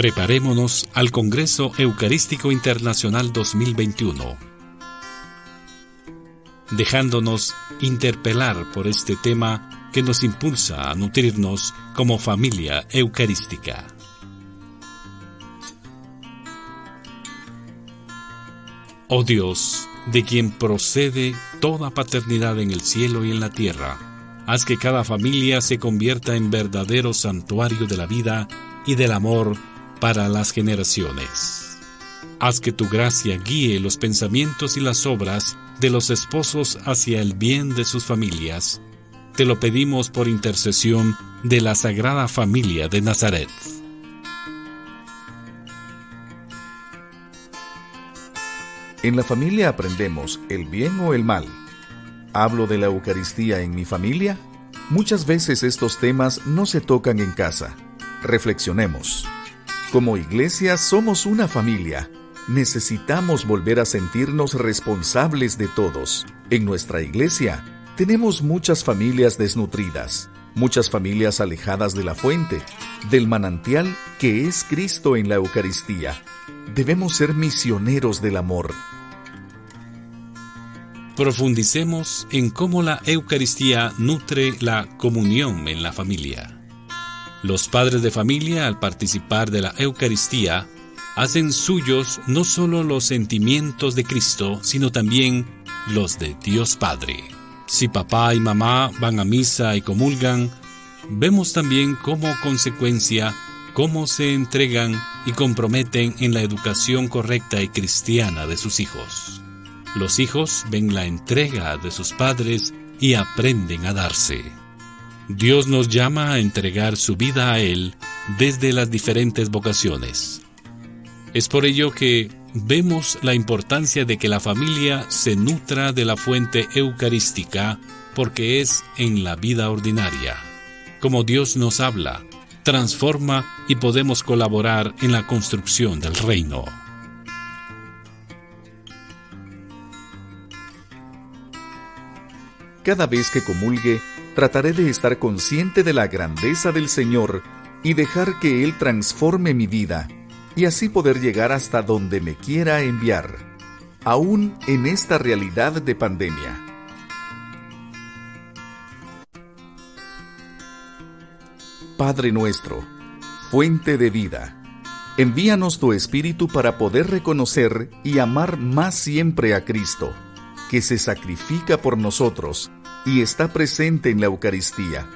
Preparémonos al Congreso Eucarístico Internacional 2021, dejándonos interpelar por este tema que nos impulsa a nutrirnos como familia eucarística. Oh Dios, de quien procede toda paternidad en el cielo y en la tierra, haz que cada familia se convierta en verdadero santuario de la vida y del amor para las generaciones. Haz que tu gracia guíe los pensamientos y las obras de los esposos hacia el bien de sus familias. Te lo pedimos por intercesión de la Sagrada Familia de Nazaret. En la familia aprendemos el bien o el mal. ¿Hablo de la Eucaristía en mi familia? Muchas veces estos temas no se tocan en casa. Reflexionemos. Como iglesia somos una familia. Necesitamos volver a sentirnos responsables de todos. En nuestra iglesia tenemos muchas familias desnutridas, muchas familias alejadas de la fuente, del manantial que es Cristo en la Eucaristía. Debemos ser misioneros del amor. Profundicemos en cómo la Eucaristía nutre la comunión en la familia. Los padres de familia, al participar de la Eucaristía, hacen suyos no solo los sentimientos de Cristo, sino también los de Dios Padre. Si papá y mamá van a misa y comulgan, vemos también como consecuencia cómo se entregan y comprometen en la educación correcta y cristiana de sus hijos. Los hijos ven la entrega de sus padres y aprenden a darse. Dios nos llama a entregar su vida a Él desde las diferentes vocaciones. Es por ello que vemos la importancia de que la familia se nutra de la fuente eucarística porque es en la vida ordinaria, como Dios nos habla, transforma y podemos colaborar en la construcción del reino. Cada vez que comulgue, trataré de estar consciente de la grandeza del Señor y dejar que Él transforme mi vida, y así poder llegar hasta donde me quiera enviar, aún en esta realidad de pandemia. Padre nuestro, fuente de vida, envíanos tu Espíritu para poder reconocer y amar más siempre a Cristo, que se sacrifica por nosotros y está presente en la Eucaristía.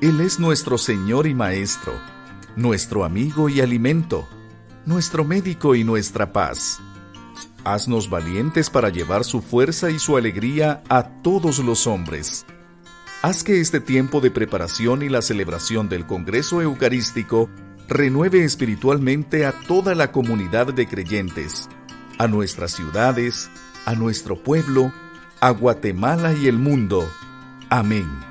Él es nuestro Señor y Maestro, nuestro amigo y alimento, nuestro médico y nuestra paz. Haznos valientes para llevar su fuerza y su alegría a todos los hombres. Haz que este tiempo de preparación y la celebración del Congreso Eucarístico renueve espiritualmente a toda la comunidad de creyentes, a nuestras ciudades, a nuestro pueblo, a Guatemala y el mundo. Amén.